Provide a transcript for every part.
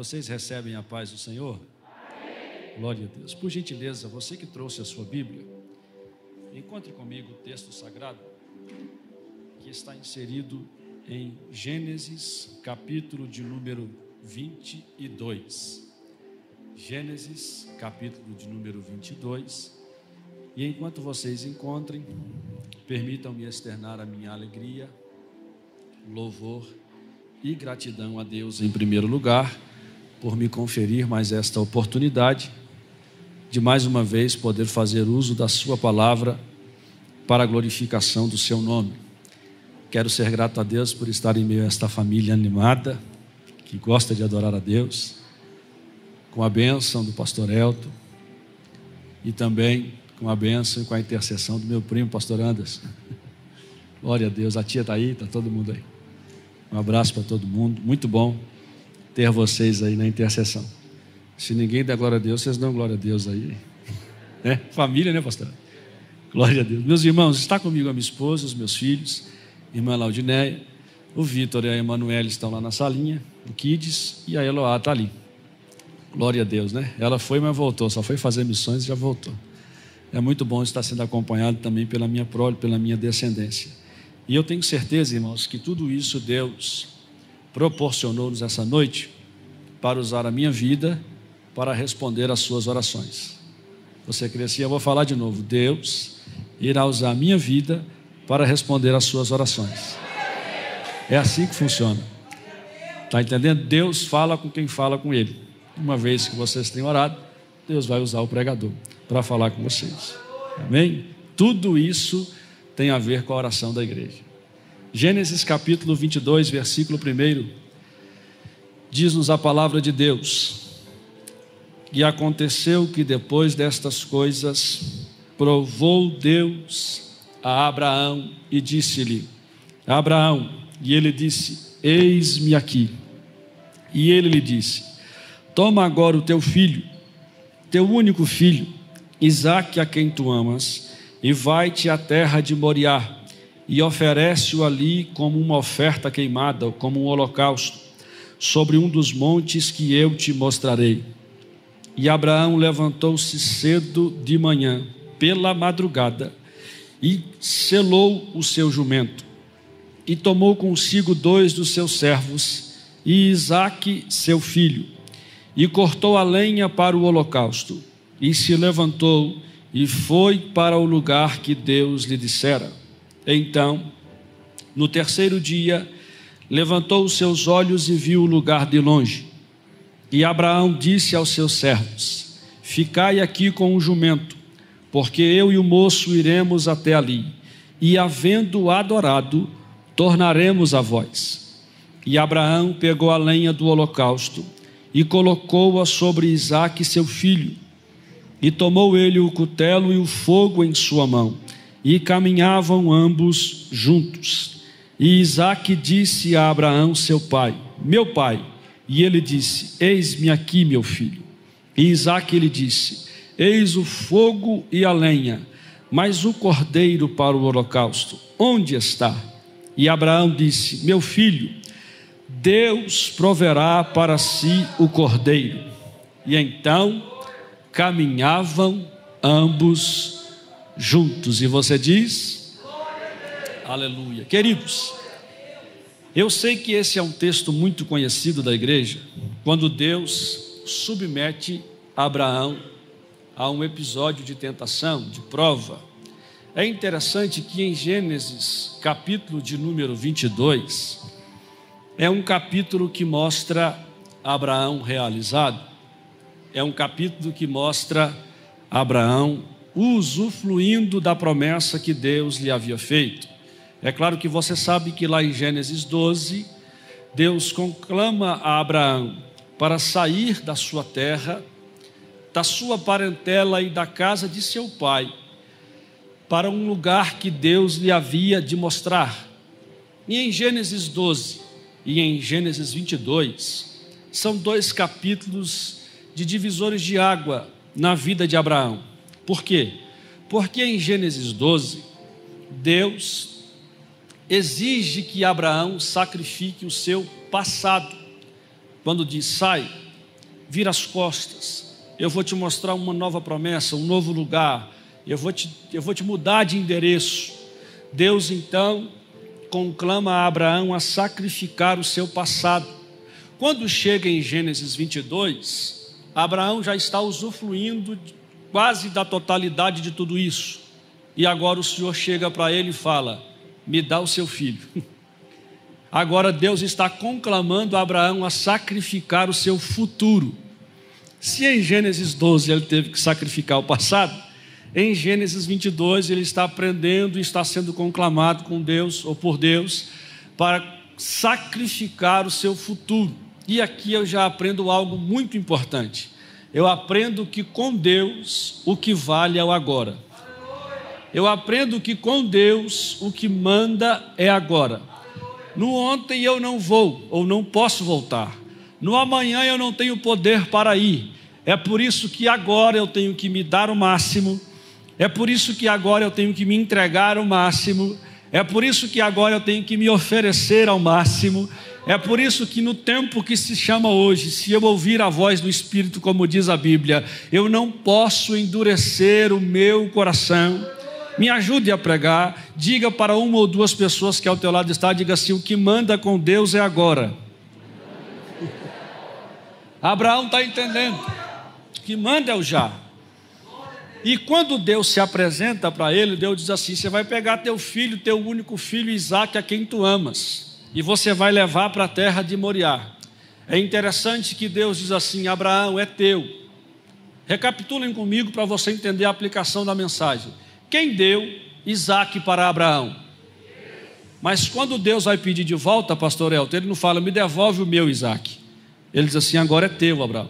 Vocês recebem a paz do Senhor? Glória a Deus. Por gentileza, você que trouxe a sua Bíblia, encontre comigo o texto sagrado que está inserido em Gênesis, capítulo de número 22. Gênesis, capítulo de número 22. E enquanto vocês encontrem, permitam-me externar a minha alegria, louvor e gratidão a Deus em primeiro lugar, por me conferir mais esta oportunidade de mais uma vez poder fazer uso da Sua palavra para a glorificação do Seu nome. Quero ser grato a Deus por estar em meio a esta família animada, que gosta de adorar a Deus com a bênção do pastor Elton e também com a bênção e com a intercessão do meu primo, pastor Anderson. Glória a Deus, a tia está aí, está todo mundo aí. Um abraço para todo mundo, muito bom ter vocês aí na intercessão. Se ninguém der glória a Deus, vocês dão glória a Deus aí. É, família, né, pastor? Glória a Deus. Meus irmãos, está comigo a minha esposa, os meus filhos, irmã Laudinéia, o Vitor e a Emanuele estão lá na salinha, o Kids, e a Eloá está ali. Glória a Deus, né? Ela foi, mas voltou, só foi fazer missões e já voltou. É muito bom estar sendo acompanhado também pela minha prole, pela minha descendência. E eu tenho certeza, irmãos, que tudo isso Deus proporcionou-nos essa noite para usar a minha vida para responder às suas orações. Você crescia, eu vou falar de novo. Deus irá usar a minha vida para responder às suas orações. É assim que funciona. Está entendendo? Deus fala com quem fala com Ele uma vez que vocês têm orado, Deus vai usar o pregador para falar com vocês. Amém? Tudo isso tem a ver com a oração da igreja. Gênesis capítulo 22, versículo 1, diz-nos a palavra de Deus. E aconteceu que depois destas coisas, provou Deus a Abraão e disse-lhe: Abraão, e ele disse: Eis-me aqui. E ele lhe disse: Toma agora o teu filho, teu único filho, Isaque, a quem tu amas, e vai-te à terra de Moriá, e oferece-o ali como uma oferta queimada, como um holocausto, sobre um dos montes que eu te mostrarei. E Abraão levantou-se cedo de manhã, pela madrugada, e selou o seu jumento, e tomou consigo dois dos seus servos, e Isaque, seu filho, e cortou a lenha para o holocausto, e se levantou e foi para o lugar que Deus lhe dissera. Então, no terceiro dia, levantou os seus olhos e viu o lugar de longe. E Abraão disse aos seus servos: Ficai aqui com o jumento, porque eu e o moço iremos até ali, e havendo adorado, tornaremos a vós. E Abraão pegou a lenha do holocausto e colocou-a sobre Isaque, seu filho. E tomou ele o cutelo e o fogo em sua mão, e caminhavam ambos juntos. E Isaque disse a Abraão, seu pai: Meu pai. E ele disse: Eis-me aqui, meu filho. E Isaque lhe disse: Eis o fogo e a lenha, mas o cordeiro para o holocausto, onde está? E Abraão disse: Meu filho, Deus proverá para si o cordeiro. E então caminhavam ambos juntos. E você diz? Aleluia. Queridos, eu sei que esse é um texto muito conhecido da igreja, quando Deus submete Abraão a um episódio de tentação, de prova. É interessante que em Gênesis, capítulo de número 22, é um capítulo que mostra Abraão realizado, é um capítulo que mostra Abraão usufruindo da promessa que Deus lhe havia feito. É claro que você sabe que lá em Gênesis 12, Deus conclama a Abraão para sair da sua terra, da sua parentela e da casa de seu pai, para um lugar que Deus lhe havia de mostrar. E em Gênesis 12 e em Gênesis 22, são dois capítulos de divisores de água na vida de Abraão. Por quê? Porque em Gênesis 12, Deus exige que Abraão sacrifique o seu passado. Quando diz: sai, vira as costas, eu vou te mostrar uma nova promessa, um novo lugar, eu vou te, eu vou te mudar de endereço. Deus então conclama a Abraão a sacrificar o seu passado. Quando chega em Gênesis 22, Abraão já está usufruindo quase da totalidade de tudo isso. E agora o Senhor chega para ele e fala: Me dá o seu filho. Agora Deus está conclamando Abraão a sacrificar o seu futuro. Se em Gênesis 12 ele teve que sacrificar o passado, em Gênesis 22, ele está aprendendo e está sendo conclamado com Deus ou por Deus para sacrificar o seu futuro. E aqui eu já aprendo algo muito importante. Eu aprendo que com Deus o que vale é o agora. Eu aprendo que com Deus o que manda é agora. No ontem eu não vou ou não posso voltar. No amanhã eu não tenho poder para ir. É por isso que agora eu tenho que me dar o máximo é por isso que agora eu tenho que me entregar ao máximo. É por isso que agora eu tenho que me oferecer ao máximo. É por isso que no tempo que se chama hoje, se eu ouvir a voz do Espírito, como diz a Bíblia, eu não posso endurecer o meu coração. Me ajude a pregar. Diga para uma ou duas pessoas que ao teu lado está, diga assim: o que manda com Deus é agora. Abraão está entendendo. O que manda é o já. E quando Deus se apresenta para ele, Deus diz assim: Você vai pegar teu filho, teu único filho Isaac, a quem tu amas, e você vai levar para a terra de Moriá. É interessante que Deus diz assim: Abraão é teu. Recapitulem comigo para você entender a aplicação da mensagem. Quem deu Isaac para Abraão? Mas quando Deus vai pedir de volta, pastor Elton, ele não fala, me devolve o meu Isaac. Ele diz assim: agora é teu, Abraão.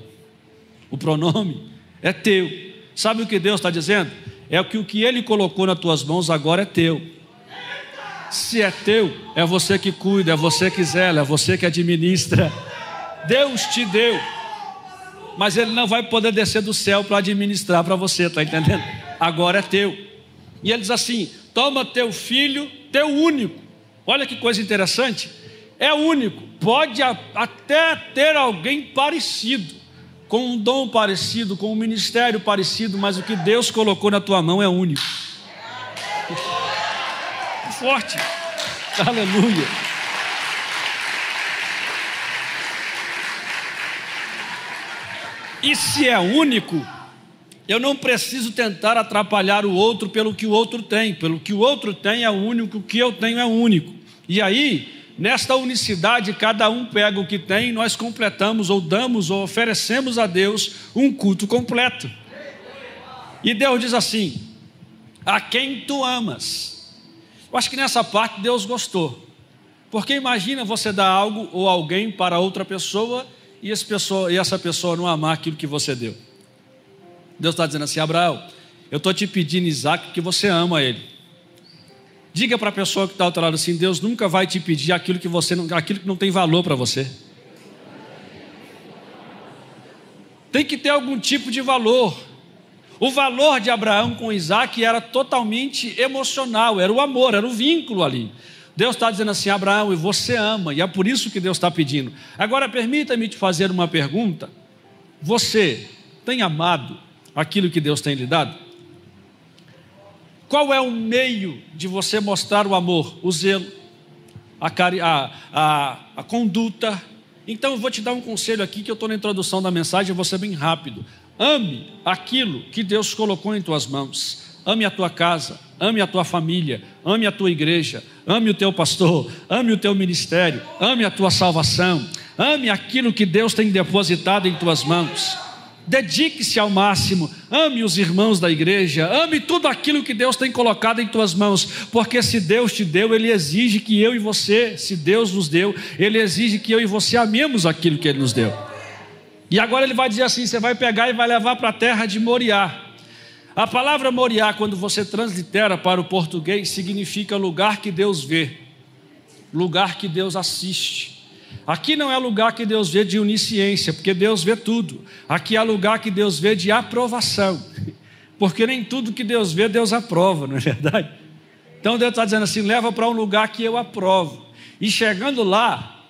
O pronome é teu. Sabe o que Deus está dizendo? É que o que Ele colocou nas tuas mãos agora é teu. Se é teu, é você que cuida, é você que zela, é você que administra. Deus te deu, mas Ele não vai poder descer do céu para administrar para você, está entendendo? Agora é teu. E Ele diz assim: toma teu filho, teu único. Olha que coisa interessante. É único, pode até ter alguém parecido com um dom parecido, com um ministério parecido, mas o que Deus colocou na tua mão é único. Forte. Aleluia. E se é único, eu não preciso tentar atrapalhar o outro pelo que o outro tem, pelo que o outro tem é único, o que eu tenho é único. E aí, Nesta unicidade, cada um pega o que tem nós completamos, ou damos, ou oferecemos a Deus um culto completo. E Deus diz assim: A quem tu amas. Eu acho que nessa parte Deus gostou. Porque imagina você dar algo ou alguém para outra pessoa e, pessoa, e essa pessoa não amar aquilo que você deu. Deus está dizendo assim: Abraão, eu estou te pedindo, Isaac, que você ama ele. Diga para a pessoa que está ao teu lado assim: Deus nunca vai te pedir aquilo que você não, aquilo que não tem valor para você. Tem que ter algum tipo de valor. O valor de Abraão com Isaac era totalmente emocional, era o amor, era o vínculo ali. Deus está dizendo assim: Abraão, e você ama, e é por isso que Deus está pedindo. Agora, permita-me te fazer uma pergunta: Você tem amado aquilo que Deus tem lhe dado? Qual é o meio de você mostrar o amor? O zelo, a, a, a, a conduta. Então eu vou te dar um conselho aqui que eu estou na introdução da mensagem, eu vou ser bem rápido. Ame aquilo que Deus colocou em tuas mãos. Ame a tua casa, ame a tua família, ame a tua igreja, ame o teu pastor, ame o teu ministério, ame a tua salvação, ame aquilo que Deus tem depositado em tuas mãos dedique-se ao máximo, ame os irmãos da igreja, ame tudo aquilo que Deus tem colocado em tuas mãos, porque se Deus te deu, Ele exige que eu e você, se Deus nos deu, Ele exige que eu e você amemos aquilo que Ele nos deu. E agora ele vai dizer assim: você vai pegar e vai levar para a terra de Moriá. A palavra Moriá, quando você translitera para o português, significa lugar que Deus vê, lugar que Deus assiste. Aqui não é lugar que Deus vê de onisciência, porque Deus vê tudo. Aqui é lugar que Deus vê de aprovação, porque nem tudo que Deus vê, Deus aprova, não é verdade? Então Deus está dizendo assim: leva para um lugar que eu aprovo. E chegando lá,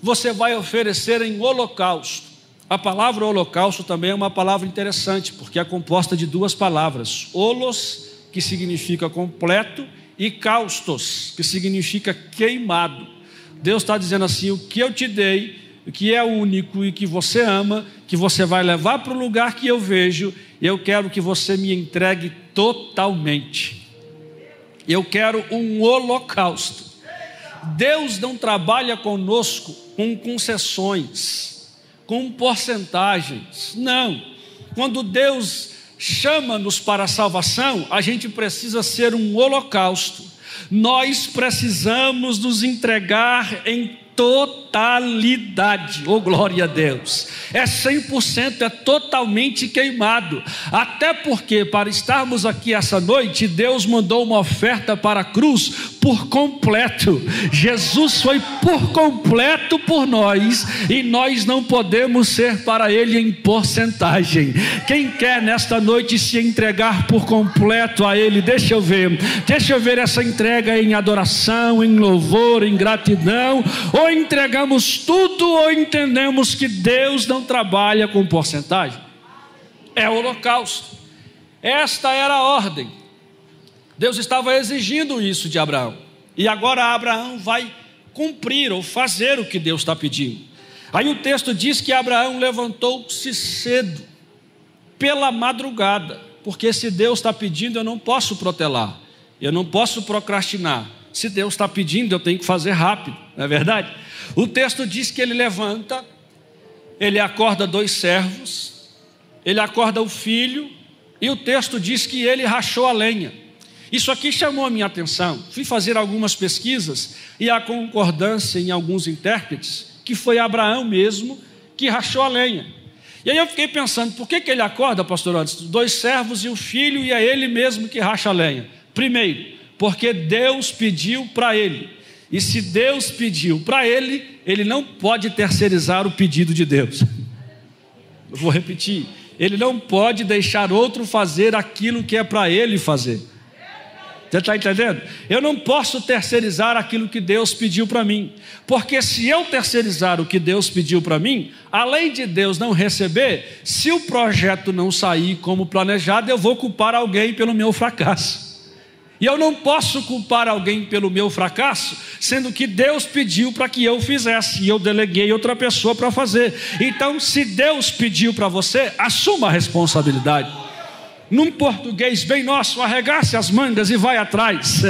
você vai oferecer em holocausto. A palavra holocausto também é uma palavra interessante, porque é composta de duas palavras: holos, que significa completo, e caustos, que significa queimado. Deus está dizendo assim: o que eu te dei, o que é único e que você ama, que você vai levar para o lugar que eu vejo, eu quero que você me entregue totalmente. Eu quero um holocausto. Deus não trabalha conosco com concessões, com porcentagens. Não. Quando Deus chama-nos para a salvação, a gente precisa ser um holocausto. Nós precisamos nos entregar em totalidade. Oh, glória a Deus. É 100%, é totalmente queimado. Até porque, para estarmos aqui essa noite, Deus mandou uma oferta para a cruz por completo. Jesus foi por completo por nós e nós não podemos ser para Ele em porcentagem. Quem quer nesta noite se entregar por completo a Ele, deixa eu ver, deixa eu ver essa entrega em adoração, em louvor, em gratidão, ou entregamos tudo ou entendemos que Deus não trabalha com porcentagem. É o holocausto. Esta era a ordem. Deus estava exigindo isso de Abraão. E agora Abraão vai cumprir ou fazer o que Deus está pedindo. Aí o texto diz que Abraão levantou-se cedo, pela madrugada, porque se Deus está pedindo, eu não posso protelar, eu não posso procrastinar. Se Deus está pedindo, eu tenho que fazer rápido, não é verdade? O texto diz que ele levanta, ele acorda dois servos, ele acorda o filho, e o texto diz que ele rachou a lenha. Isso aqui chamou a minha atenção. Fui fazer algumas pesquisas e há concordância em alguns intérpretes que foi Abraão mesmo que rachou a lenha. E aí eu fiquei pensando, por que, que ele acorda, pastor Antes? Dois servos e o filho, e é ele mesmo que racha a lenha. Primeiro, porque Deus pediu para ele. E se Deus pediu para ele, ele não pode terceirizar o pedido de Deus. Eu vou repetir. Ele não pode deixar outro fazer aquilo que é para ele fazer. Você está entendendo? Eu não posso terceirizar aquilo que Deus pediu para mim, porque se eu terceirizar o que Deus pediu para mim, além de Deus não receber, se o projeto não sair como planejado, eu vou culpar alguém pelo meu fracasso. E eu não posso culpar alguém pelo meu fracasso, sendo que Deus pediu para que eu fizesse e eu deleguei outra pessoa para fazer. Então, se Deus pediu para você, assuma a responsabilidade num português bem nosso, arregace as mangas e vai atrás.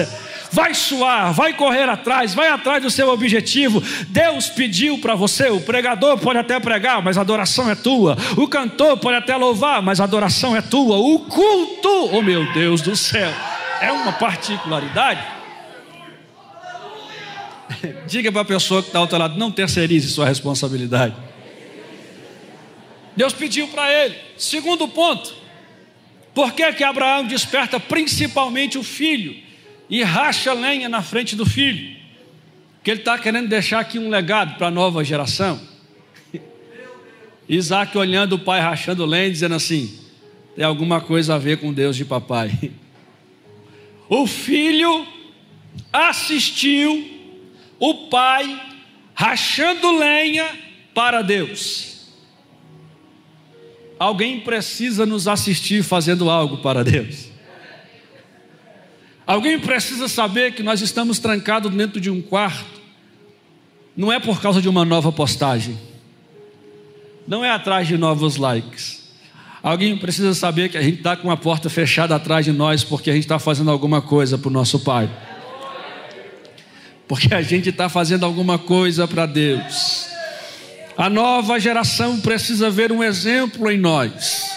Vai suar, vai correr atrás, vai atrás do seu objetivo. Deus pediu para você, o pregador pode até pregar, mas a adoração é tua. O cantor pode até louvar, mas a adoração é tua. O culto, oh meu Deus do céu, é uma particularidade. Diga para a pessoa que está ao teu lado, não terceirize sua responsabilidade. Deus pediu para ele. Segundo ponto, por que, que Abraão desperta principalmente o filho e racha lenha na frente do filho? Que ele está querendo deixar aqui um legado para a nova geração. Isaac olhando o pai rachando lenha, dizendo assim: tem alguma coisa a ver com Deus de papai. O filho assistiu o pai rachando lenha para Deus. Alguém precisa nos assistir fazendo algo para Deus. Alguém precisa saber que nós estamos trancados dentro de um quarto. Não é por causa de uma nova postagem. Não é atrás de novos likes. Alguém precisa saber que a gente está com a porta fechada atrás de nós porque a gente está fazendo alguma coisa para o nosso Pai. Porque a gente está fazendo alguma coisa para Deus. A nova geração precisa ver um exemplo em nós.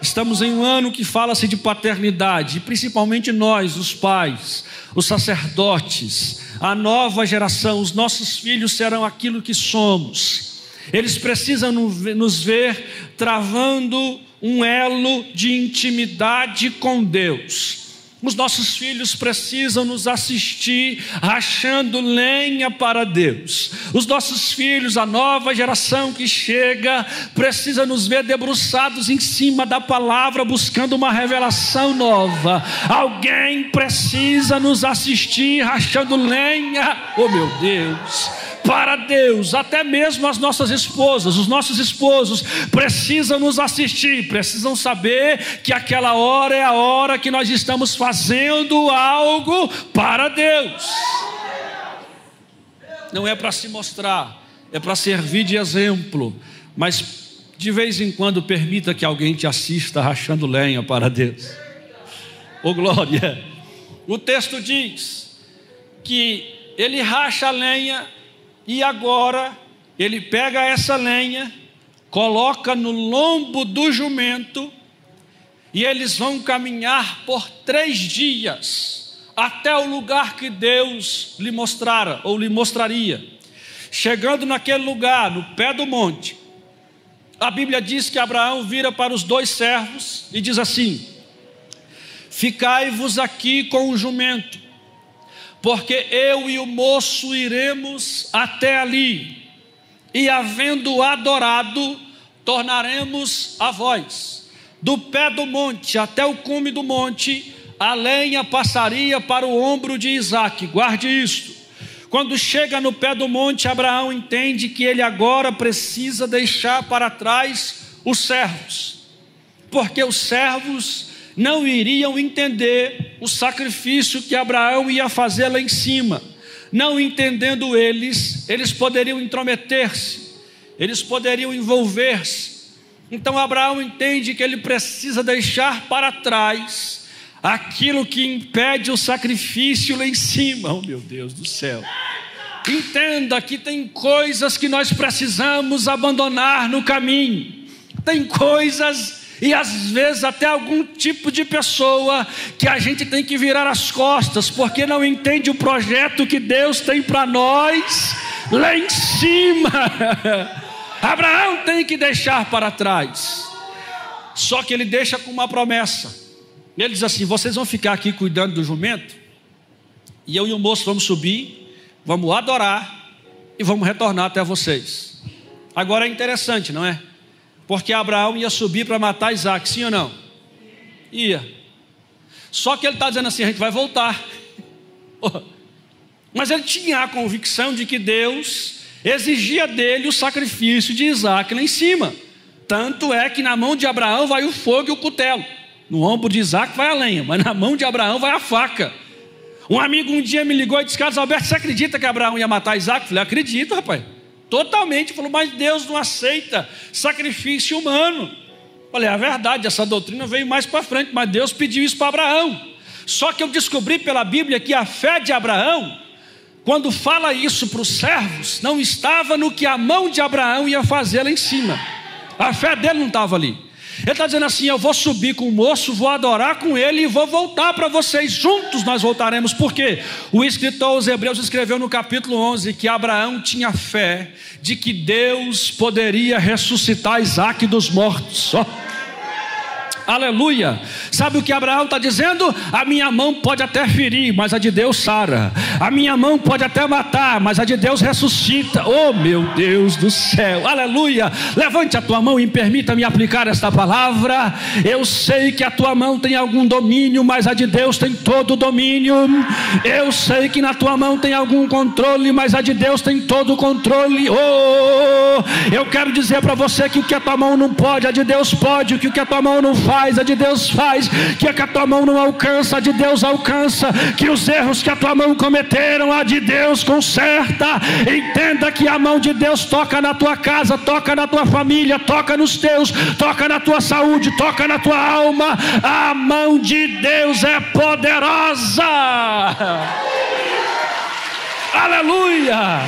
Estamos em um ano que fala-se de paternidade, principalmente nós, os pais, os sacerdotes, a nova geração, os nossos filhos serão aquilo que somos. Eles precisam nos ver travando um elo de intimidade com Deus. Os nossos filhos precisam nos assistir rachando lenha para Deus. Os nossos filhos, a nova geração que chega, precisa nos ver debruçados em cima da palavra, buscando uma revelação nova. Alguém precisa nos assistir rachando lenha, oh meu Deus para Deus, até mesmo as nossas esposas, os nossos esposos precisam nos assistir, precisam saber que aquela hora é a hora que nós estamos fazendo algo para Deus. Não é para se mostrar, é para servir de exemplo, mas de vez em quando permita que alguém te assista rachando lenha para Deus. Ô oh, glória! O texto diz que ele racha lenha e agora ele pega essa lenha, coloca no lombo do jumento, e eles vão caminhar por três dias até o lugar que Deus lhe mostrara ou lhe mostraria. Chegando naquele lugar, no pé do monte, a Bíblia diz que Abraão vira para os dois servos e diz assim: Ficai-vos aqui com o jumento, porque eu e o moço iremos até ali, e havendo adorado, tornaremos a voz. Do pé do monte até o cume do monte, a lenha passaria para o ombro de Isaac. Guarde isto. Quando chega no pé do monte, Abraão entende que ele agora precisa deixar para trás os servos, porque os servos não iriam entender o sacrifício que Abraão ia fazer lá em cima. Não entendendo eles, eles poderiam intrometer-se, eles poderiam envolver-se. Então Abraão entende que ele precisa deixar para trás aquilo que impede o sacrifício lá em cima. Oh meu Deus do céu. Entenda que tem coisas que nós precisamos abandonar no caminho. Tem coisas e às vezes até algum tipo de pessoa que a gente tem que virar as costas, porque não entende o projeto que Deus tem para nós lá em cima. Abraão tem que deixar para trás, só que ele deixa com uma promessa. Ele diz assim: vocês vão ficar aqui cuidando do jumento, e eu e o moço vamos subir, vamos adorar e vamos retornar até vocês. Agora é interessante, não é? Porque Abraão ia subir para matar Isaac, sim ou não? Ia. Só que ele está dizendo assim: a gente vai voltar. Mas ele tinha a convicção de que Deus exigia dele o sacrifício de Isaac lá em cima. Tanto é que na mão de Abraão vai o fogo e o cutelo. No ombro de Isaac vai a lenha, mas na mão de Abraão vai a faca. Um amigo um dia me ligou e disse: Carlos Alberto, você acredita que Abraão ia matar Isaac? Eu falei: acredito, rapaz. Totalmente. Falou, mas Deus não aceita sacrifício humano. Falei, é verdade, essa doutrina veio mais para frente, mas Deus pediu isso para Abraão. Só que eu descobri pela Bíblia que a fé de Abraão, quando fala isso para os servos, não estava no que a mão de Abraão ia fazer lá em cima. A fé dele não estava ali. Ele está dizendo assim: Eu vou subir com o moço, vou adorar com ele e vou voltar para vocês. Juntos nós voltaremos. Porque o escritor aos Hebreus escreveu no capítulo 11 que Abraão tinha fé de que Deus poderia ressuscitar Isaac dos mortos. Oh. Aleluia. Sabe o que Abraão está dizendo? A minha mão pode até ferir, mas a de Deus sara. A minha mão pode até matar, mas a de Deus ressuscita. Oh meu Deus do céu. Aleluia. Levante a tua mão e permita-me aplicar esta palavra. Eu sei que a tua mão tem algum domínio, mas a de Deus tem todo o domínio. Eu sei que na tua mão tem algum controle, mas a de Deus tem todo o controle. Oh, eu quero dizer para você que o que a tua mão não pode, a de Deus pode. O que a tua mão não faz faz, a de Deus faz, que a que a tua mão não alcança, a de Deus alcança, que os erros que a tua mão cometeram, a de Deus conserta. Entenda que a mão de Deus toca na tua casa, toca na tua família, toca nos teus, toca na tua saúde, toca na tua alma. A mão de Deus é poderosa. Aleluia!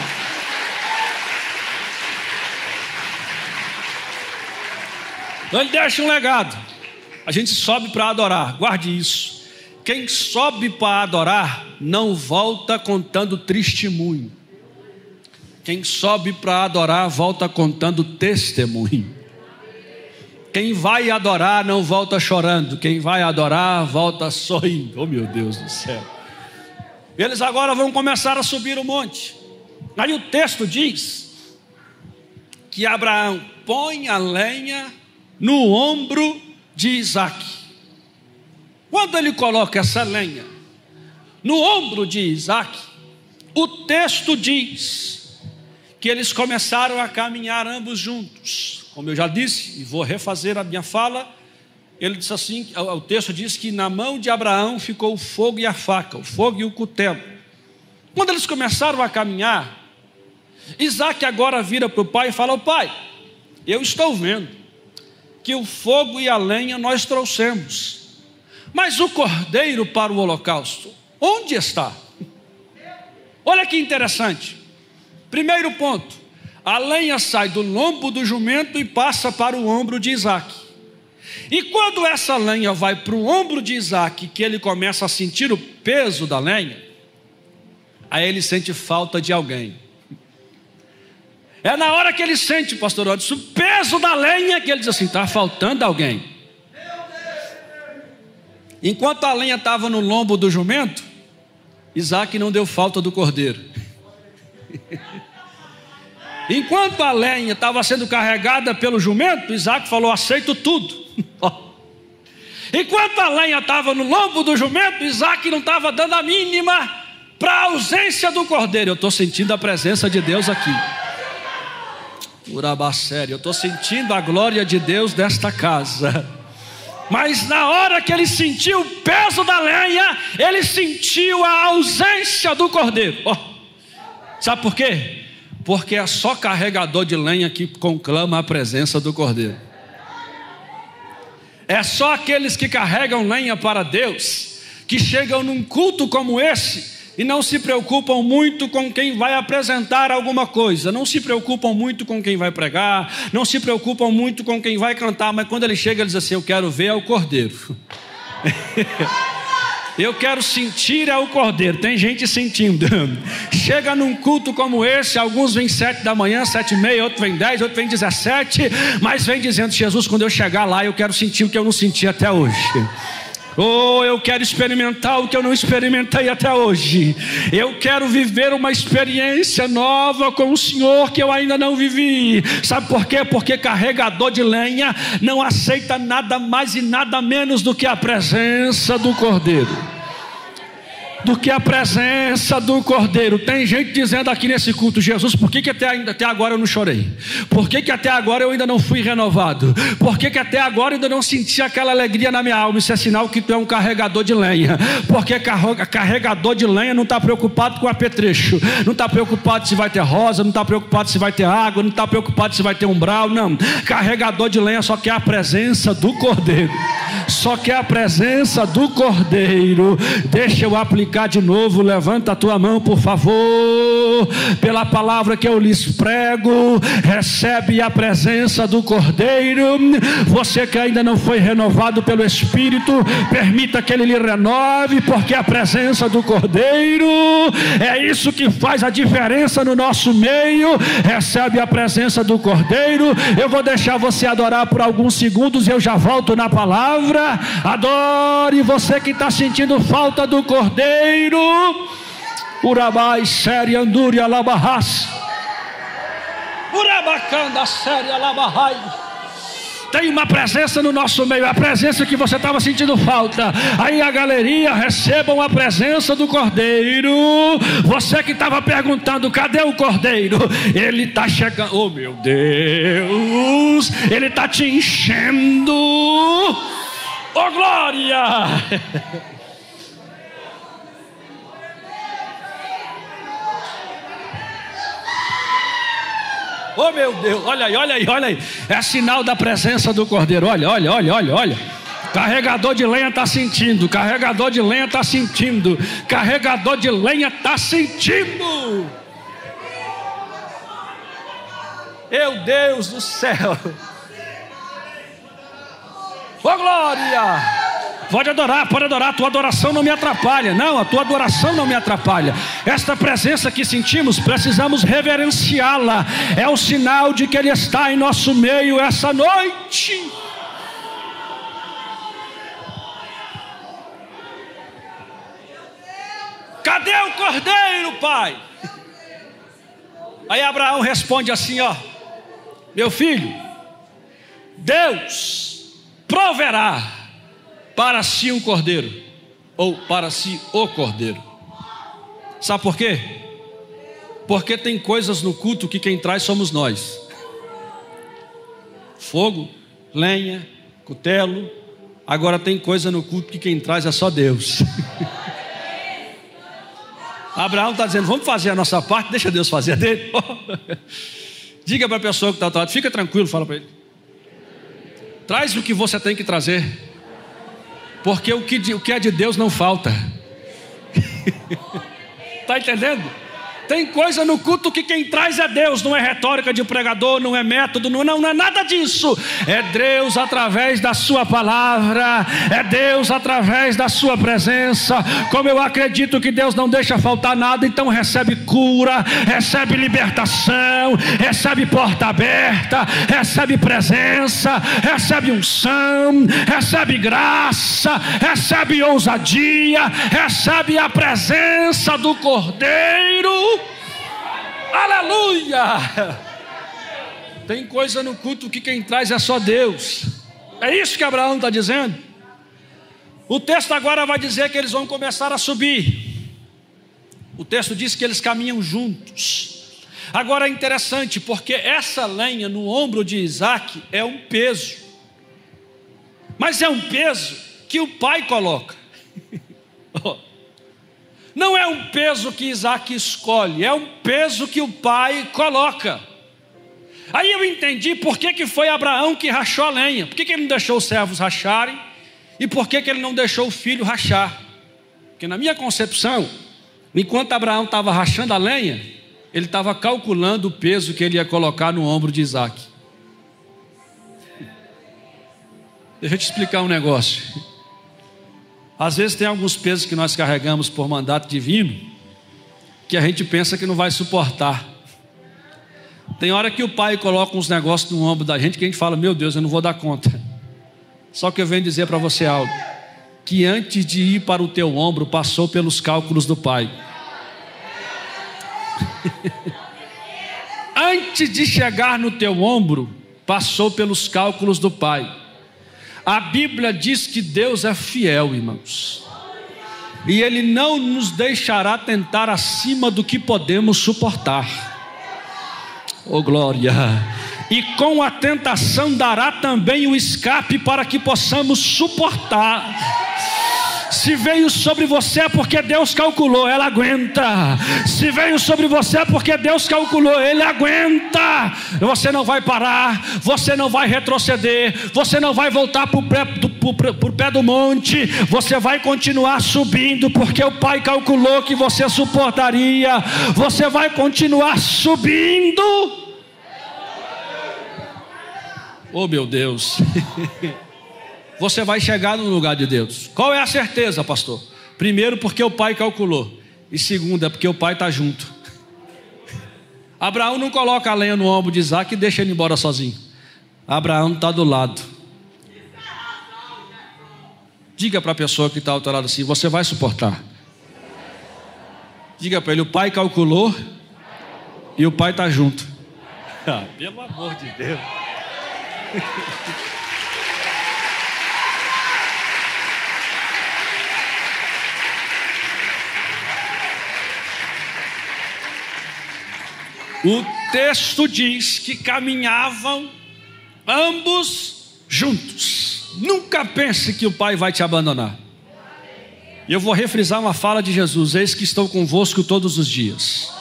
Então ele deixa um legado. A gente sobe para adorar, guarde isso. Quem sobe para adorar não volta contando testemunho. Quem sobe para adorar volta contando testemunho. Quem vai adorar não volta chorando, quem vai adorar volta sorrindo. Oh meu Deus do céu. Eles agora vão começar a subir o monte. Aí o texto diz que Abraão põe a lenha no ombro de Isaac. Quando ele coloca essa lenha no ombro de Isaac, o texto diz que eles começaram a caminhar ambos juntos. Como eu já disse, e vou refazer a minha fala, ele disse assim: o texto diz que na mão de Abraão ficou o fogo e a faca, o fogo e o cutelo. Quando eles começaram a caminhar, Isaac agora vira para o pai e fala: Pai, eu estou vendo que o fogo e a lenha nós trouxemos, mas o cordeiro para o holocausto, onde está? Olha que interessante. Primeiro ponto: a lenha sai do lombo do jumento e passa para o ombro de Isaac. E quando essa lenha vai para o ombro de Isaac, que ele começa a sentir o peso da lenha, aí ele sente falta de alguém. É na hora que ele sente, pastor Odson, o peso da lenha, que ele diz assim: está faltando alguém. Enquanto a lenha estava no lombo do jumento, Isaac não deu falta do cordeiro. Enquanto a lenha estava sendo carregada pelo jumento, Isaac falou: aceito tudo. Enquanto a lenha estava no lombo do jumento, Isaac não estava dando a mínima para a ausência do cordeiro. Eu estou sentindo a presença de Deus aqui. Urabacério, eu estou sentindo a glória de Deus desta casa. Mas na hora que ele sentiu o peso da lenha, ele sentiu a ausência do cordeiro. Oh, sabe por quê? Porque é só carregador de lenha que conclama a presença do cordeiro. É só aqueles que carregam lenha para Deus, que chegam num culto como esse e não se preocupam muito com quem vai apresentar alguma coisa, não se preocupam muito com quem vai pregar, não se preocupam muito com quem vai cantar, mas quando ele chega, ele diz assim: Eu quero ver ao cordeiro. Eu quero sentir é o cordeiro. Tem gente sentindo. Chega num culto como esse, alguns vêm sete da manhã, sete e meia, outro vem dez, outro vem dezessete, mas vem dizendo: Jesus, quando eu chegar lá, eu quero sentir o que eu não senti até hoje. Oh, eu quero experimentar o que eu não experimentei até hoje. Eu quero viver uma experiência nova com o Senhor que eu ainda não vivi. Sabe por quê? Porque carregador de lenha não aceita nada mais e nada menos do que a presença do Cordeiro do que a presença do Cordeiro. Tem gente dizendo aqui nesse culto, Jesus, por que, que até, até agora eu não chorei? Por que, que até agora eu ainda não fui renovado? Por que, que até agora eu ainda não senti aquela alegria na minha alma? Isso é sinal que tu é um carregador de lenha. Porque carregador de lenha não está preocupado com apetrecho, não está preocupado se vai ter rosa, não está preocupado se vai ter água, não está preocupado se vai ter umbral, não. Carregador de lenha só quer a presença do Cordeiro. Só quer a presença do Cordeiro. Deixa eu aplicar de novo, levanta a tua mão, por favor. Pela palavra que eu lhes prego, recebe a presença do Cordeiro. Você que ainda não foi renovado pelo Espírito, permita que ele lhe renove, porque a presença do Cordeiro é isso que faz a diferença no nosso meio. Recebe a presença do Cordeiro. Eu vou deixar você adorar por alguns segundos e eu já volto na palavra. Adore você que está sentindo falta do Cordeiro Cordeiro. Urabai, séria, andúria, labarras. Urabacanda, séria, labarrai. Tem uma presença no nosso meio, a presença que você estava sentindo falta. Aí a galeria recebam a presença do Cordeiro. Você que estava perguntando, cadê o Cordeiro? Ele está chegando. Oh meu Deus! Ele está te enchendo. Oh glória! Oh meu Deus, olha aí, olha aí, olha aí. É sinal da presença do Cordeiro. Olha, olha, olha, olha, olha. Carregador de lenha está sentindo, carregador de lenha está sentindo, carregador de lenha está sentindo. Meu Deus do céu. Oh glória! Pode adorar, pode adorar, a tua adoração não me atrapalha. Não, a tua adoração não me atrapalha. Esta presença que sentimos, precisamos reverenciá-la. É o sinal de que Ele está em nosso meio essa noite. Cadê o cordeiro, pai? Aí Abraão responde assim: Ó, meu filho, Deus proverá para si um cordeiro, ou para si o cordeiro. Sabe por quê? Porque tem coisas no culto que quem traz somos nós: fogo, lenha, cutelo. Agora tem coisa no culto que quem traz é só Deus. Abraão está dizendo: vamos fazer a nossa parte, deixa Deus fazer a dele. Diga para a pessoa que está ao lado, fica tranquilo, fala para ele. Traz o que você tem que trazer, porque o que, o que é de Deus não falta. Está entendendo? Tem coisa no culto que quem traz é Deus, não é retórica de pregador, não é método, não, não, não é nada disso. É Deus através da Sua palavra, é Deus através da Sua presença. Como eu acredito que Deus não deixa faltar nada, então recebe cura, recebe libertação, recebe porta aberta, recebe presença, recebe unção, recebe graça, recebe ousadia, recebe a presença do Cordeiro. Aleluia! Tem coisa no culto que quem traz é só Deus. É isso que Abraão está dizendo. O texto agora vai dizer que eles vão começar a subir. O texto diz que eles caminham juntos. Agora é interessante, porque essa lenha no ombro de Isaac é um peso, mas é um peso que o pai coloca. Não é um peso que Isaac escolhe, é um peso que o pai coloca. Aí eu entendi por que, que foi Abraão que rachou a lenha, por que, que ele não deixou os servos racharem e por que, que ele não deixou o filho rachar. Porque na minha concepção, enquanto Abraão estava rachando a lenha, ele estava calculando o peso que ele ia colocar no ombro de Isaac. Deixa eu te explicar um negócio. Às vezes tem alguns pesos que nós carregamos por mandato divino que a gente pensa que não vai suportar. Tem hora que o pai coloca uns negócios no ombro da gente que a gente fala: Meu Deus, eu não vou dar conta. Só que eu venho dizer para você algo: que antes de ir para o teu ombro, passou pelos cálculos do pai. antes de chegar no teu ombro, passou pelos cálculos do pai. A Bíblia diz que Deus é fiel, irmãos. E Ele não nos deixará tentar acima do que podemos suportar. Oh glória! E com a tentação dará também o escape para que possamos suportar. Se veio sobre você é porque Deus calculou, ela aguenta. Se veio sobre você é porque Deus calculou, ele aguenta. Você não vai parar, você não vai retroceder, você não vai voltar para o pé, do monte, você vai continuar subindo, porque o Pai calculou que você suportaria. Você vai continuar subindo. Oh meu Deus. você vai chegar no lugar de Deus. Qual é a certeza, pastor? Primeiro, porque o pai calculou, e segundo, é porque o pai está junto. Abraão não coloca a lenha no ombro de Isaac e deixa ele embora sozinho. Abraão está do lado. Diga para a pessoa que está ao teu lado assim: você vai suportar. Diga para ele: o pai calculou e o pai está junto. Ah, pelo amor de Deus. O texto diz que caminhavam ambos juntos. Nunca pense que o Pai vai te abandonar. E eu vou refrisar uma fala de Jesus: Eis que estou convosco todos os dias,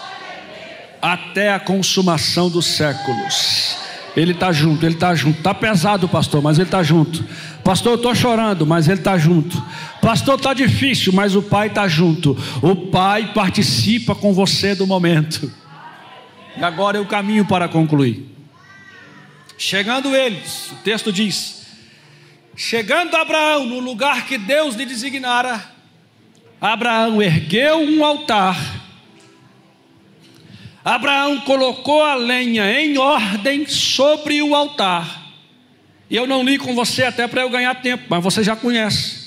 até a consumação dos séculos. Ele está junto, ele está junto. Está pesado, pastor, mas ele está junto. Pastor, eu estou chorando, mas ele está junto. Pastor, está difícil, mas o Pai está junto. O Pai participa com você do momento. E agora eu caminho para concluir. Chegando eles, o texto diz Chegando Abraão no lugar que Deus lhe designara, Abraão ergueu um altar. Abraão colocou a lenha em ordem sobre o altar. E eu não li com você até para eu ganhar tempo, mas você já conhece.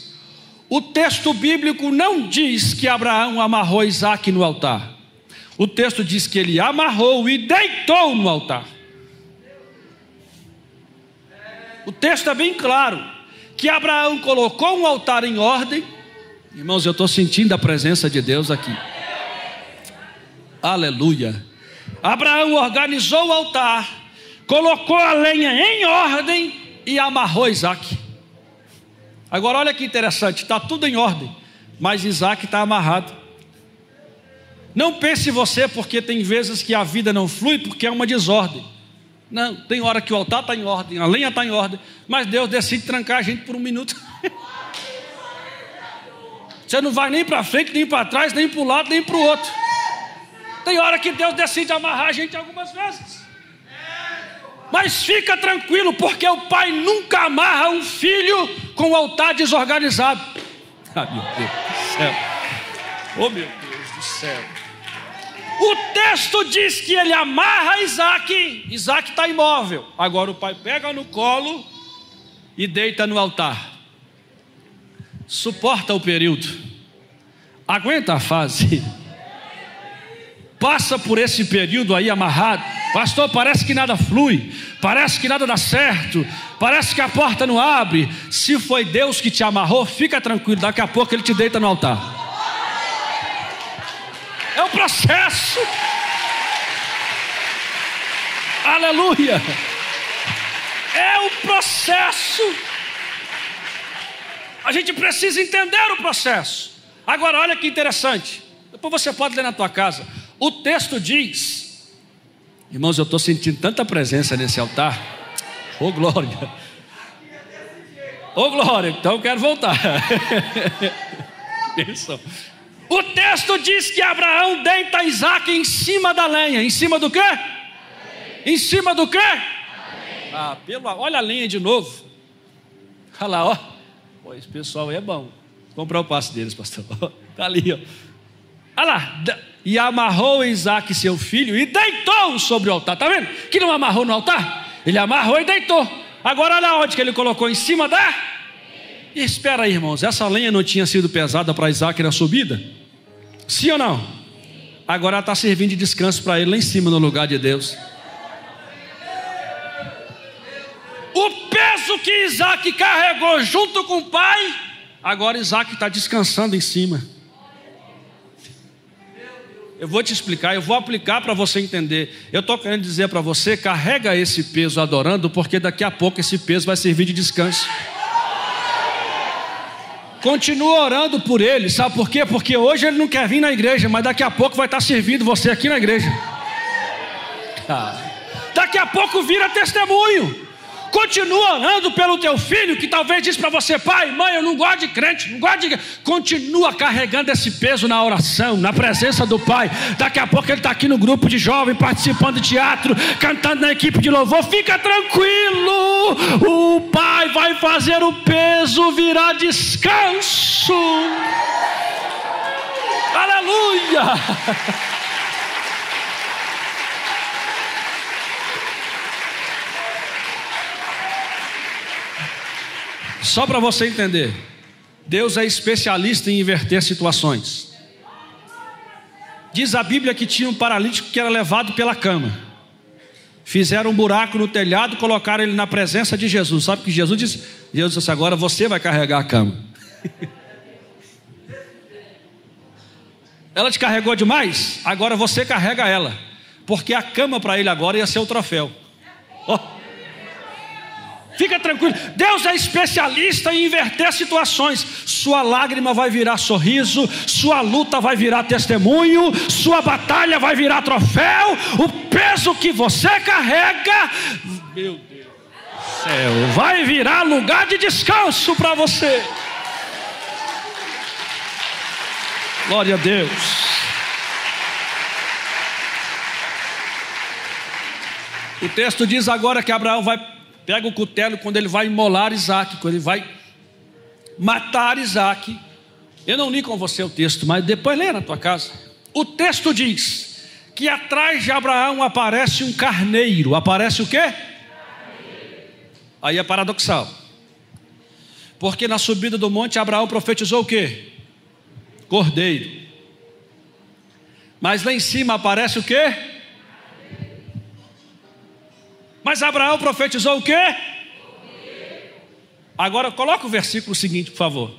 O texto bíblico não diz que Abraão amarrou Isaac no altar. O texto diz que ele amarrou e deitou no altar. O texto é bem claro que Abraão colocou um altar em ordem. Irmãos, eu estou sentindo a presença de Deus aqui. Aleluia. Abraão organizou o altar, colocou a lenha em ordem e amarrou Isaac. Agora olha que interessante, está tudo em ordem, mas Isaac está amarrado. Não pense você, porque tem vezes que a vida não flui porque é uma desordem. Não, tem hora que o altar está em ordem, a lenha está em ordem, mas Deus decide trancar a gente por um minuto. Você não vai nem para frente, nem para trás, nem para o lado, nem para o outro. Tem hora que Deus decide amarrar a gente algumas vezes. Mas fica tranquilo, porque o pai nunca amarra um filho com o altar desorganizado. Ah, meu Deus do céu. Oh, meu Deus do céu. O texto diz que ele amarra Isaac, Isaac está imóvel. Agora o pai pega no colo e deita no altar. Suporta o período, aguenta a fase, passa por esse período aí amarrado. Pastor, parece que nada flui, parece que nada dá certo, parece que a porta não abre. Se foi Deus que te amarrou, fica tranquilo, daqui a pouco ele te deita no altar o processo. Aleluia. É o processo. A gente precisa entender o processo. Agora, olha que interessante. Depois você pode ler na tua casa. O texto diz, irmãos, eu estou sentindo tanta presença nesse altar. Ô oh, glória. Ô oh, glória, então eu quero voltar. Bênção. O texto diz que Abraão deita Isaac em cima da lenha. Em cima do quê? Em cima do quê? Ah, pelo, olha a lenha de novo. Olha lá, ó. Pô, esse pessoal é bom. Vou comprar o passo deles, pastor. Está ali, ó. Olha lá. E amarrou Isaac, seu filho, e deitou sobre o altar. Está vendo? Que não amarrou no altar? Ele amarrou e deitou. Agora olha onde que ele colocou em cima da. E espera aí, irmãos. Essa lenha não tinha sido pesada para Isaac na subida? Sim ou não? Agora ela está servindo de descanso para ele lá em cima no lugar de Deus. O peso que Isaac carregou junto com o pai, agora Isaac está descansando em cima. Eu vou te explicar, eu vou aplicar para você entender. Eu estou querendo dizer para você: carrega esse peso adorando, porque daqui a pouco esse peso vai servir de descanso. Continua orando por ele, sabe por quê? Porque hoje ele não quer vir na igreja, mas daqui a pouco vai estar servindo você aqui na igreja. Ah. Daqui a pouco vira testemunho. Continua orando pelo teu filho que talvez diz para você, pai, mãe, eu não gosto de crente, não gosto de. Continua carregando esse peso na oração, na presença do pai. Daqui a pouco ele está aqui no grupo de jovens, participando de teatro, cantando na equipe de louvor. Fica tranquilo, o pai vai fazer o peso virar descanso. Aleluia! Só para você entender, Deus é especialista em inverter situações. Diz a Bíblia que tinha um paralítico que era levado pela cama. Fizeram um buraco no telhado, colocaram ele na presença de Jesus. Sabe o que Jesus disse? Jesus disse: Agora você vai carregar a cama. ela te carregou demais? Agora você carrega ela. Porque a cama para ele agora ia ser o troféu. Oh. Fica tranquilo. Deus é especialista em inverter situações. Sua lágrima vai virar sorriso, sua luta vai virar testemunho, sua batalha vai virar troféu. O peso que você carrega, meu Deus céu, vai virar lugar de descanso para você. Glória a Deus. O texto diz agora que Abraão vai pega o cutelo quando ele vai imolar Isaac, quando ele vai matar Isaac. Eu não li com você o texto, mas depois lê na tua casa. O texto diz que atrás de Abraão aparece um carneiro. Aparece o quê? Aí é paradoxal. Porque na subida do monte Abraão profetizou o quê? Cordeiro. Mas lá em cima aparece o quê? Mas Abraão profetizou o quê? Agora coloca o versículo seguinte, por favor.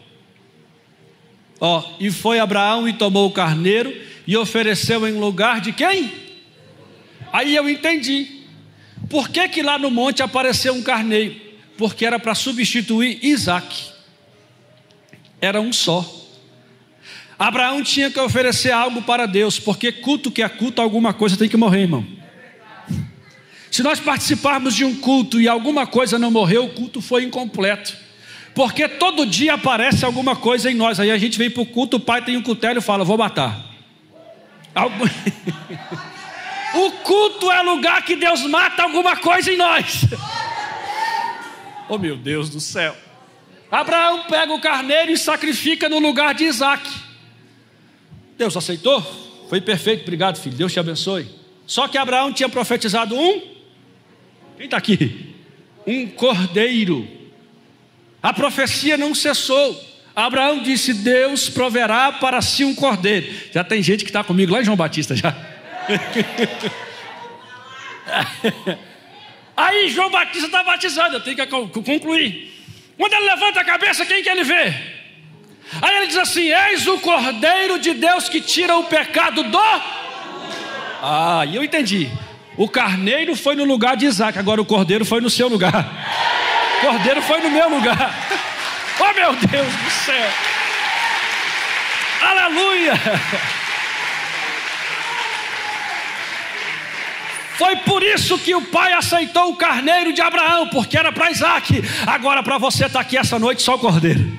Ó, e foi Abraão e tomou o carneiro e ofereceu em lugar de quem? Aí eu entendi. Por que que lá no monte apareceu um carneiro? Porque era para substituir Isaac. Era um só. Abraão tinha que oferecer algo para Deus, porque culto que é culto, alguma coisa tem que morrer, irmão. Se nós participarmos de um culto e alguma coisa não morreu, o culto foi incompleto. Porque todo dia aparece alguma coisa em nós. Aí a gente vem para o culto, o pai tem um cutelo e fala: Vou matar. Algum... o culto é lugar que Deus mata alguma coisa em nós. oh meu Deus do céu. Abraão pega o carneiro e sacrifica no lugar de Isaac. Deus aceitou? Foi perfeito, obrigado, filho. Deus te abençoe. Só que Abraão tinha profetizado um quem está aqui? Um cordeiro. A profecia não cessou. Abraão disse: Deus proverá para si um cordeiro. Já tem gente que está comigo lá em João Batista já. Aí João Batista está batizado, eu tenho que concluir. Quando ele levanta a cabeça, quem que ele vê? Aí ele diz assim: Eis o Cordeiro de Deus que tira o pecado do. Ah, eu entendi. O carneiro foi no lugar de Isaac, agora o cordeiro foi no seu lugar. O cordeiro foi no meu lugar. Oh meu Deus do céu! Aleluia! Foi por isso que o pai aceitou o carneiro de Abraão, porque era para Isaac. Agora, para você estar tá aqui essa noite, só o cordeiro.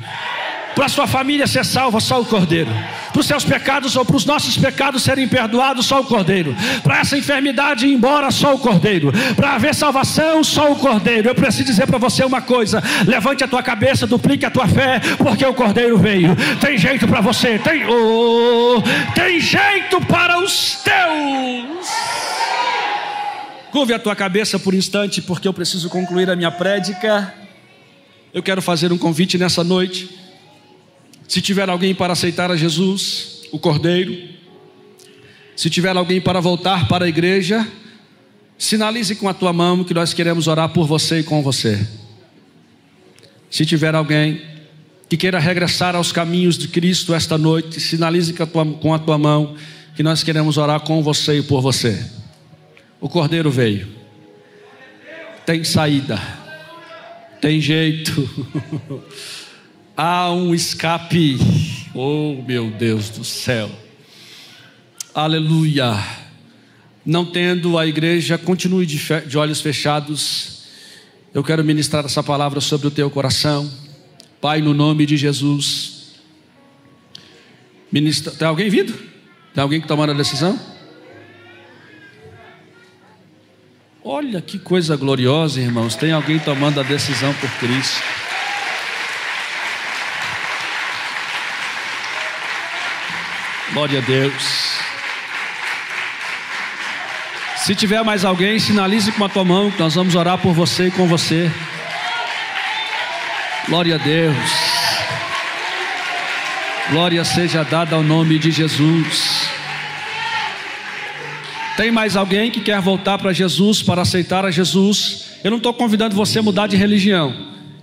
Para sua família ser salva, só o Cordeiro. Para os seus pecados ou para os nossos pecados serem perdoados, só o Cordeiro. Para essa enfermidade ir embora, só o Cordeiro. Para haver salvação, só o Cordeiro. Eu preciso dizer para você uma coisa: levante a tua cabeça, duplique a tua fé, porque o Cordeiro veio. Tem jeito para você, tem, oh, tem jeito para os teus. Curve a tua cabeça por um instante, porque eu preciso concluir a minha prédica. Eu quero fazer um convite nessa noite. Se tiver alguém para aceitar a Jesus, o Cordeiro, se tiver alguém para voltar para a igreja, sinalize com a tua mão que nós queremos orar por você e com você. Se tiver alguém que queira regressar aos caminhos de Cristo esta noite, sinalize com a tua, com a tua mão que nós queremos orar com você e por você. O Cordeiro veio, tem saída, tem jeito. há um escape. Oh, meu Deus do céu. Aleluia. Não tendo a igreja, continue de, de olhos fechados. Eu quero ministrar essa palavra sobre o teu coração. Pai, no nome de Jesus. Ministra... Tem alguém vindo? Tem alguém que tomando a decisão? Olha que coisa gloriosa, irmãos. Tem alguém tomando a decisão por Cristo. Glória a Deus. Se tiver mais alguém, sinalize com a tua mão que nós vamos orar por você e com você. Glória a Deus. Glória seja dada ao nome de Jesus. Tem mais alguém que quer voltar para Jesus, para aceitar a Jesus? Eu não estou convidando você a mudar de religião.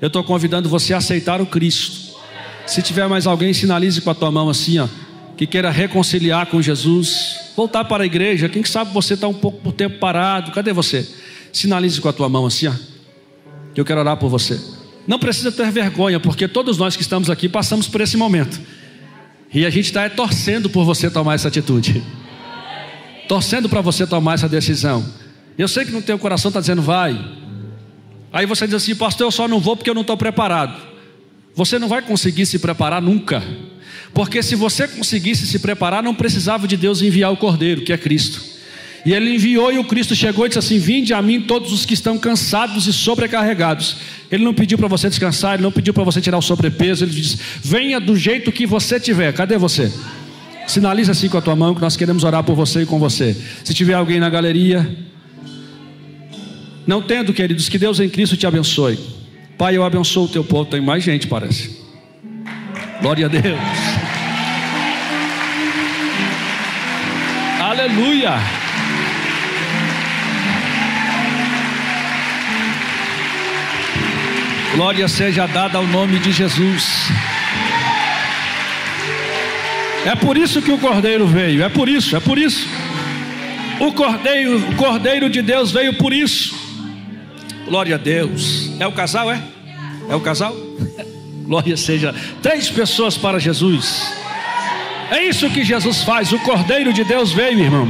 Eu estou convidando você a aceitar o Cristo. Se tiver mais alguém, sinalize com a tua mão assim, ó que queira reconciliar com Jesus, voltar para a igreja. Quem sabe você está um pouco por tempo parado. Cadê você? Sinalize com a tua mão assim, ó. Eu quero orar por você. Não precisa ter vergonha, porque todos nós que estamos aqui passamos por esse momento. E a gente está torcendo por você tomar essa atitude. Torcendo para você tomar essa decisão. Eu sei que no teu coração está dizendo, vai. Aí você diz assim, pastor, eu só não vou porque eu não estou preparado. Você não vai conseguir se preparar nunca. Porque se você conseguisse se preparar, não precisava de Deus enviar o Cordeiro, que é Cristo. E ele enviou e o Cristo chegou e disse assim: Vinde a mim todos os que estão cansados e sobrecarregados. Ele não pediu para você descansar, ele não pediu para você tirar o sobrepeso, ele disse: Venha do jeito que você tiver. Cadê você? Sinaliza assim com a tua mão que nós queremos orar por você e com você. Se tiver alguém na galeria, não tendo, queridos, que Deus em Cristo te abençoe. Pai, eu abençoo o teu povo. Tem mais gente, parece. Glória a Deus. Aleluia. Glória seja dada ao nome de Jesus. É por isso que o Cordeiro veio, é por isso, é por isso. O Cordeiro, o Cordeiro de Deus veio por isso. Glória a Deus. É o casal, é? É o casal? Glória seja. Três pessoas para Jesus. É isso que Jesus faz. O Cordeiro de Deus veio, irmão.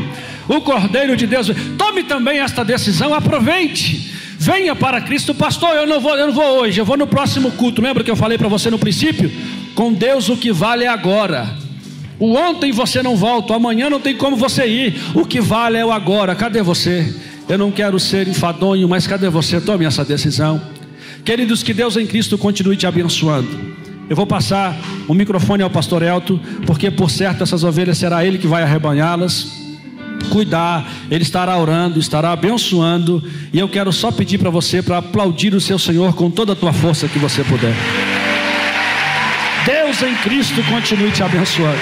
O Cordeiro de Deus veio. Tome também esta decisão, aproveite. Venha para Cristo, pastor. Eu não vou, eu não vou hoje, eu vou no próximo culto. Lembra que eu falei para você no princípio? Com Deus o que vale é agora. O ontem você não volta, amanhã não tem como você ir. O que vale é o agora. Cadê você? Eu não quero ser enfadonho, mas cadê você? Tome essa decisão. Queridos, que Deus em Cristo continue te abençoando. Eu vou passar o microfone ao pastor Elto, porque por certo essas ovelhas será ele que vai arrebanhá-las cuidar, Ele estará orando, estará abençoando. E eu quero só pedir para você para aplaudir o seu Senhor com toda a tua força que você puder. Deus em Cristo continue te abençoando.